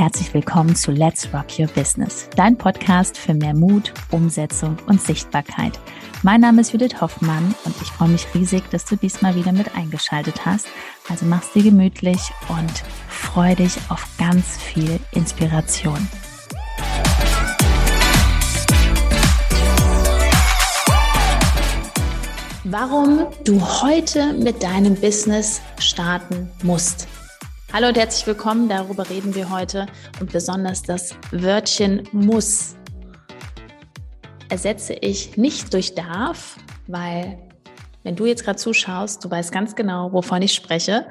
herzlich willkommen zu Let's Rock Your Business, dein Podcast für mehr Mut, Umsetzung und Sichtbarkeit. Mein Name ist Judith Hoffmann und ich freue mich riesig, dass du diesmal wieder mit eingeschaltet hast. Also mach's dir gemütlich und freu dich auf ganz viel Inspiration. Warum du heute mit deinem Business starten musst. Hallo und herzlich willkommen, darüber reden wir heute und besonders das Wörtchen muss ersetze ich nicht durch darf, weil wenn du jetzt gerade zuschaust, du weißt ganz genau, wovon ich spreche.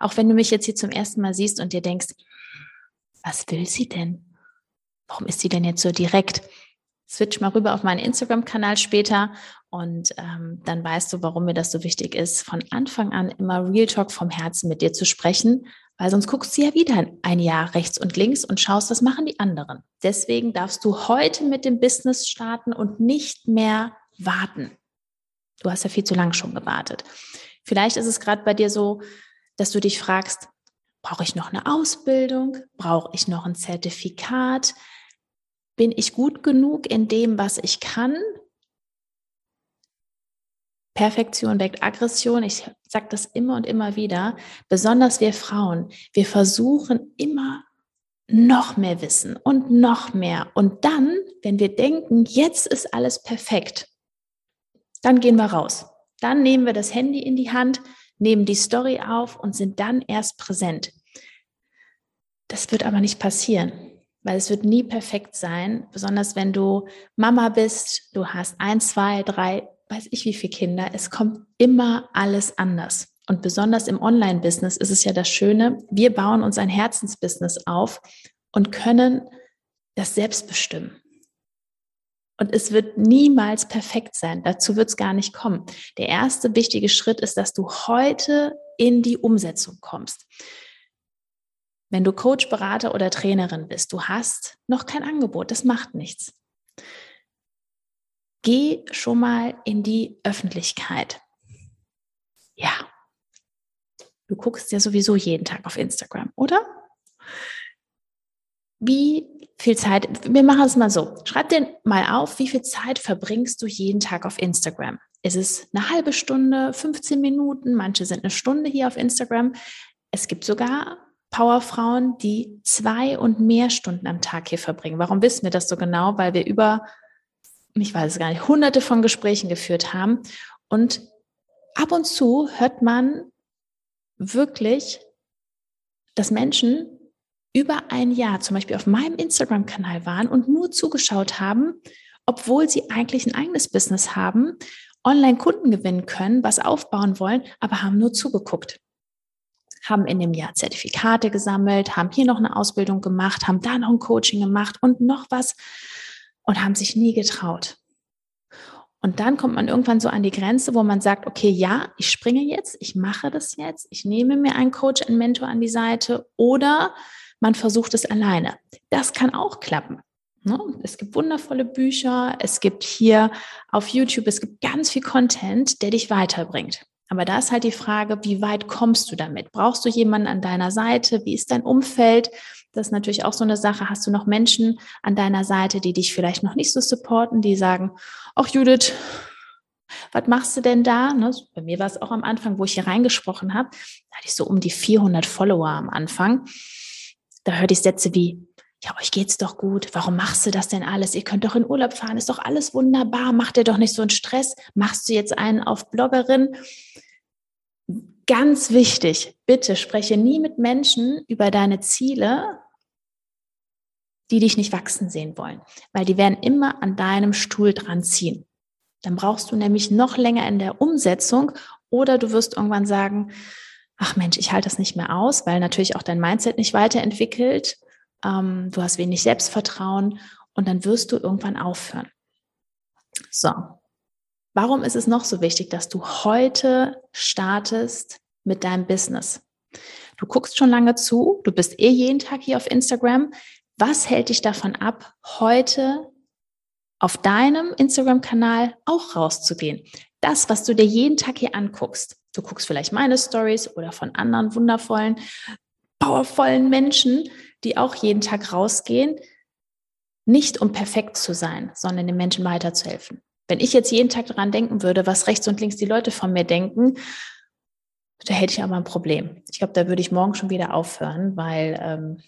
Auch wenn du mich jetzt hier zum ersten Mal siehst und dir denkst, was will sie denn? Warum ist sie denn jetzt so direkt? Switch mal rüber auf meinen Instagram-Kanal später und ähm, dann weißt du, warum mir das so wichtig ist, von Anfang an immer Real Talk vom Herzen mit dir zu sprechen, weil sonst guckst du ja wieder ein Jahr rechts und links und schaust, was machen die anderen. Deswegen darfst du heute mit dem Business starten und nicht mehr warten. Du hast ja viel zu lange schon gewartet. Vielleicht ist es gerade bei dir so, dass du dich fragst, brauche ich noch eine Ausbildung? Brauche ich noch ein Zertifikat? Bin ich gut genug in dem, was ich kann? Perfektion weckt Aggression. Ich sage das immer und immer wieder. Besonders wir Frauen. Wir versuchen immer noch mehr Wissen und noch mehr. Und dann, wenn wir denken, jetzt ist alles perfekt, dann gehen wir raus. Dann nehmen wir das Handy in die Hand, nehmen die Story auf und sind dann erst präsent. Das wird aber nicht passieren, weil es wird nie perfekt sein, besonders wenn du Mama bist, du hast ein, zwei, drei weiß ich wie viele Kinder, es kommt immer alles anders. Und besonders im Online-Business ist es ja das Schöne, wir bauen uns ein Herzensbusiness auf und können das selbst bestimmen. Und es wird niemals perfekt sein. Dazu wird es gar nicht kommen. Der erste wichtige Schritt ist, dass du heute in die Umsetzung kommst. Wenn du Coach, Berater oder Trainerin bist, du hast noch kein Angebot, das macht nichts geh schon mal in die Öffentlichkeit. Ja, du guckst ja sowieso jeden Tag auf Instagram, oder? Wie viel Zeit, wir machen es mal so, schreib dir mal auf, wie viel Zeit verbringst du jeden Tag auf Instagram? Ist es eine halbe Stunde, 15 Minuten, manche sind eine Stunde hier auf Instagram. Es gibt sogar Powerfrauen, die zwei und mehr Stunden am Tag hier verbringen. Warum wissen wir das so genau? Weil wir über ich weiß es gar nicht, hunderte von Gesprächen geführt haben. Und ab und zu hört man wirklich, dass Menschen über ein Jahr zum Beispiel auf meinem Instagram-Kanal waren und nur zugeschaut haben, obwohl sie eigentlich ein eigenes Business haben, online Kunden gewinnen können, was aufbauen wollen, aber haben nur zugeguckt. Haben in dem Jahr Zertifikate gesammelt, haben hier noch eine Ausbildung gemacht, haben da noch ein Coaching gemacht und noch was und haben sich nie getraut. Und dann kommt man irgendwann so an die Grenze, wo man sagt, okay, ja, ich springe jetzt, ich mache das jetzt, ich nehme mir einen Coach, einen Mentor an die Seite oder man versucht es alleine. Das kann auch klappen. Ne? Es gibt wundervolle Bücher, es gibt hier auf YouTube, es gibt ganz viel Content, der dich weiterbringt. Aber da ist halt die Frage, wie weit kommst du damit? Brauchst du jemanden an deiner Seite? Wie ist dein Umfeld? Das ist natürlich auch so eine Sache. Hast du noch Menschen an deiner Seite, die dich vielleicht noch nicht so supporten, die sagen, ach Judith, was machst du denn da? Ne? Bei mir war es auch am Anfang, wo ich hier reingesprochen habe, da hatte ich so um die 400 Follower am Anfang. Da hörte ich Sätze wie, ja, euch geht's doch gut. Warum machst du das denn alles? Ihr könnt doch in Urlaub fahren. Ist doch alles wunderbar. Macht dir doch nicht so einen Stress. Machst du jetzt einen auf Bloggerin? Ganz wichtig, bitte spreche nie mit Menschen über deine Ziele, die dich nicht wachsen sehen wollen, weil die werden immer an deinem Stuhl dran ziehen. Dann brauchst du nämlich noch länger in der Umsetzung oder du wirst irgendwann sagen, ach Mensch, ich halte das nicht mehr aus, weil natürlich auch dein Mindset nicht weiterentwickelt. Ähm, du hast wenig Selbstvertrauen und dann wirst du irgendwann aufhören. So, Warum ist es noch so wichtig, dass du heute startest mit deinem Business? Du guckst schon lange zu, du bist eh jeden Tag hier auf Instagram. Was hält dich davon ab, heute auf deinem Instagram-Kanal auch rauszugehen? Das, was du dir jeden Tag hier anguckst. Du guckst vielleicht meine Stories oder von anderen wundervollen powervollen Menschen, die auch jeden Tag rausgehen, nicht um perfekt zu sein, sondern den Menschen weiterzuhelfen. Wenn ich jetzt jeden Tag daran denken würde, was rechts und links die Leute von mir denken, da hätte ich aber ein Problem. Ich glaube, da würde ich morgen schon wieder aufhören, weil ähm,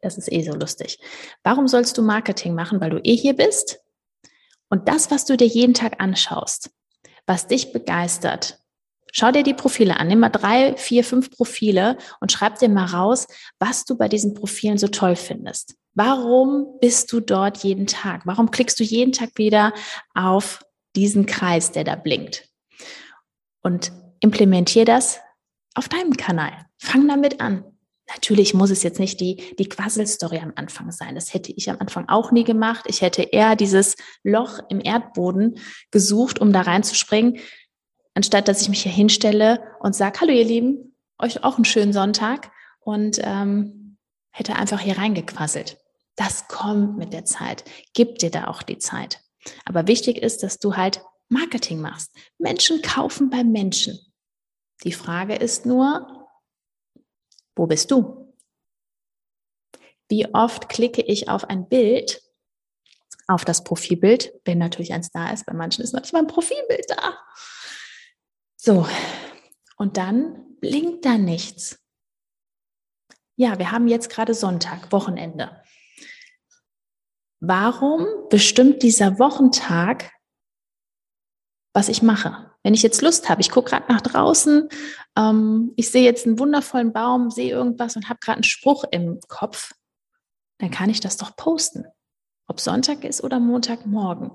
das ist eh so lustig. Warum sollst du Marketing machen? Weil du eh hier bist und das, was du dir jeden Tag anschaust, was dich begeistert, Schau dir die Profile an. Nimm mal drei, vier, fünf Profile und schreib dir mal raus, was du bei diesen Profilen so toll findest. Warum bist du dort jeden Tag? Warum klickst du jeden Tag wieder auf diesen Kreis, der da blinkt? Und implementier das auf deinem Kanal. Fang damit an. Natürlich muss es jetzt nicht die, die Quasselstory am Anfang sein. Das hätte ich am Anfang auch nie gemacht. Ich hätte eher dieses Loch im Erdboden gesucht, um da reinzuspringen anstatt dass ich mich hier hinstelle und sage, hallo ihr Lieben, euch auch einen schönen Sonntag und ähm, hätte einfach hier reingequasselt. Das kommt mit der Zeit. Gib dir da auch die Zeit. Aber wichtig ist, dass du halt Marketing machst. Menschen kaufen bei Menschen. Die Frage ist nur, wo bist du? Wie oft klicke ich auf ein Bild, auf das Profilbild, wenn natürlich eins da ist, bei manchen ist noch nicht mal ein Profilbild da. So, und dann blinkt da nichts. Ja, wir haben jetzt gerade Sonntag, Wochenende. Warum bestimmt dieser Wochentag, was ich mache? Wenn ich jetzt Lust habe, ich gucke gerade nach draußen, ähm, ich sehe jetzt einen wundervollen Baum, sehe irgendwas und habe gerade einen Spruch im Kopf, dann kann ich das doch posten. Ob Sonntag ist oder Montagmorgen.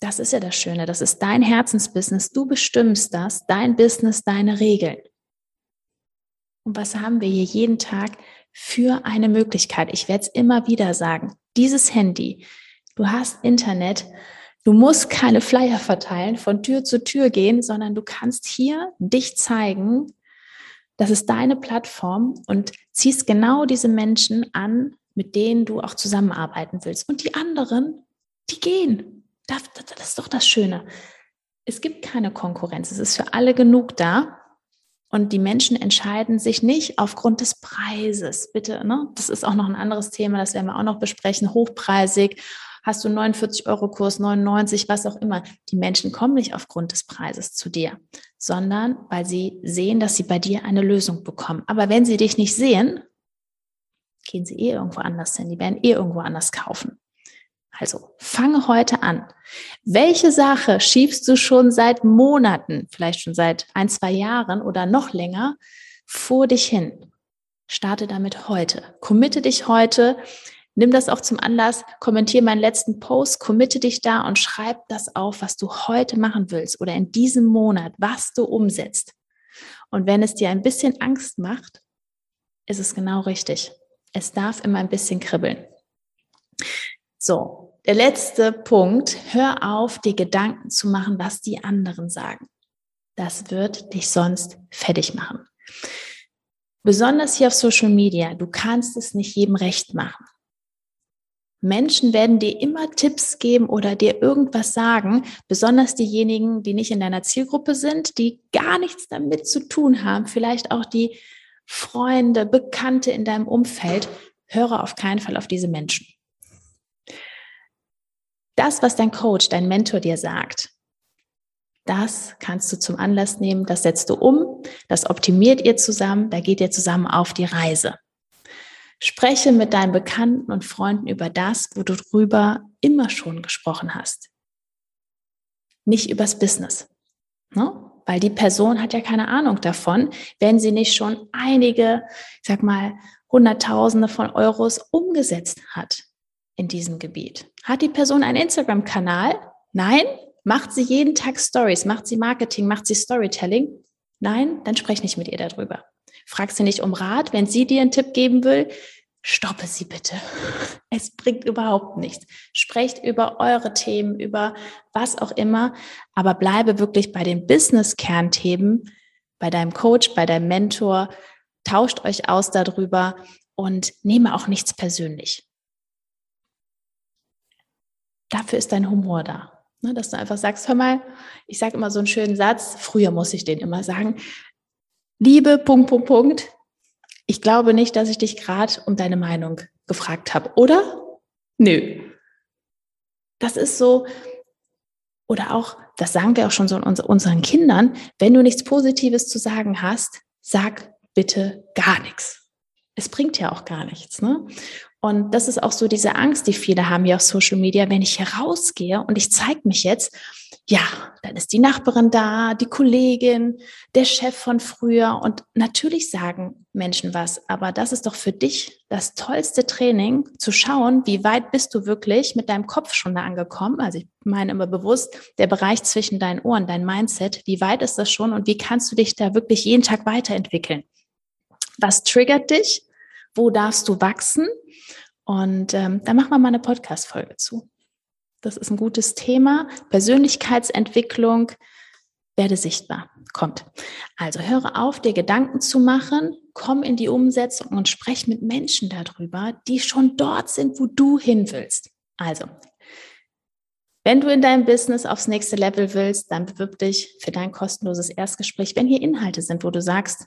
Das ist ja das Schöne. Das ist dein Herzensbusiness. Du bestimmst das, dein Business, deine Regeln. Und was haben wir hier jeden Tag für eine Möglichkeit? Ich werde es immer wieder sagen. Dieses Handy, du hast Internet, du musst keine Flyer verteilen, von Tür zu Tür gehen, sondern du kannst hier dich zeigen. Das ist deine Plattform und ziehst genau diese Menschen an, mit denen du auch zusammenarbeiten willst. Und die anderen, die gehen. Das, das, ist doch das Schöne. Es gibt keine Konkurrenz. Es ist für alle genug da. Und die Menschen entscheiden sich nicht aufgrund des Preises. Bitte, ne? Das ist auch noch ein anderes Thema, das werden wir auch noch besprechen. Hochpreisig. Hast du 49 Euro Kurs, 99, was auch immer. Die Menschen kommen nicht aufgrund des Preises zu dir, sondern weil sie sehen, dass sie bei dir eine Lösung bekommen. Aber wenn sie dich nicht sehen, gehen sie eh irgendwo anders hin. Die werden eh irgendwo anders kaufen. Also fange heute an. Welche Sache schiebst du schon seit Monaten, vielleicht schon seit ein, zwei Jahren oder noch länger vor dich hin? Starte damit heute. Committe dich heute. Nimm das auch zum Anlass. Kommentiere meinen letzten Post. Committe dich da und schreib das auf, was du heute machen willst oder in diesem Monat, was du umsetzt. Und wenn es dir ein bisschen Angst macht, ist es genau richtig. Es darf immer ein bisschen kribbeln. So, der letzte Punkt, hör auf, dir Gedanken zu machen, was die anderen sagen. Das wird dich sonst fertig machen. Besonders hier auf Social Media, du kannst es nicht jedem recht machen. Menschen werden dir immer Tipps geben oder dir irgendwas sagen, besonders diejenigen, die nicht in deiner Zielgruppe sind, die gar nichts damit zu tun haben, vielleicht auch die Freunde, Bekannte in deinem Umfeld. Höre auf keinen Fall auf diese Menschen das, was dein Coach, dein Mentor dir sagt, das kannst du zum Anlass nehmen, das setzt du um, das optimiert ihr zusammen, da geht ihr zusammen auf die Reise. Spreche mit deinen Bekannten und Freunden über das, wo du drüber immer schon gesprochen hast. Nicht übers Business. Ne? Weil die Person hat ja keine Ahnung davon, wenn sie nicht schon einige, ich sag mal, Hunderttausende von Euros umgesetzt hat in diesem Gebiet. Hat die Person einen Instagram-Kanal? Nein. Macht sie jeden Tag Stories? Macht sie Marketing? Macht sie Storytelling? Nein, dann sprech nicht mit ihr darüber. Frag sie nicht um Rat. Wenn sie dir einen Tipp geben will, stoppe sie bitte. Es bringt überhaupt nichts. Sprecht über eure Themen, über was auch immer, aber bleibe wirklich bei den Business-Kernthemen, bei deinem Coach, bei deinem Mentor. Tauscht euch aus darüber und nehme auch nichts persönlich dafür ist dein Humor da. Ne, dass du einfach sagst, hör mal, ich sage immer so einen schönen Satz, früher muss ich den immer sagen, Liebe, Punkt, Punkt, Punkt, Ich glaube nicht, dass ich dich gerade um deine Meinung gefragt habe, oder? Nö. Das ist so, oder auch, das sagen wir auch schon so unseren Kindern, wenn du nichts Positives zu sagen hast, sag bitte gar nichts. Es bringt ja auch gar nichts. Ne? Und das ist auch so diese Angst, die viele haben hier auf Social Media, wenn ich herausgehe und ich zeige mich jetzt, ja, dann ist die Nachbarin da, die Kollegin, der Chef von früher und natürlich sagen Menschen was, aber das ist doch für dich das tollste Training, zu schauen, wie weit bist du wirklich mit deinem Kopf schon da angekommen. Also ich meine immer bewusst, der Bereich zwischen deinen Ohren, dein Mindset, wie weit ist das schon und wie kannst du dich da wirklich jeden Tag weiterentwickeln? Was triggert dich? Wo darfst du wachsen? Und ähm, da machen wir mal eine Podcast-Folge zu. Das ist ein gutes Thema. Persönlichkeitsentwicklung, werde sichtbar. Kommt. Also höre auf, dir Gedanken zu machen, komm in die Umsetzung und sprech mit Menschen darüber, die schon dort sind, wo du hin willst. Also, wenn du in deinem Business aufs nächste Level willst, dann bewirb dich für dein kostenloses Erstgespräch. Wenn hier Inhalte sind, wo du sagst,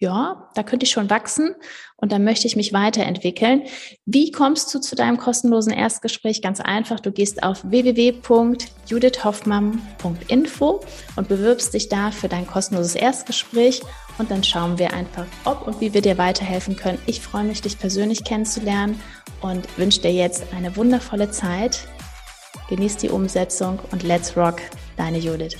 ja, da könnte ich schon wachsen und da möchte ich mich weiterentwickeln. Wie kommst du zu deinem kostenlosen Erstgespräch? Ganz einfach, du gehst auf www.judithhoffmann.info und bewirbst dich da für dein kostenloses Erstgespräch und dann schauen wir einfach, ob und wie wir dir weiterhelfen können. Ich freue mich, dich persönlich kennenzulernen und wünsche dir jetzt eine wundervolle Zeit. Genieß die Umsetzung und let's rock, deine Judith.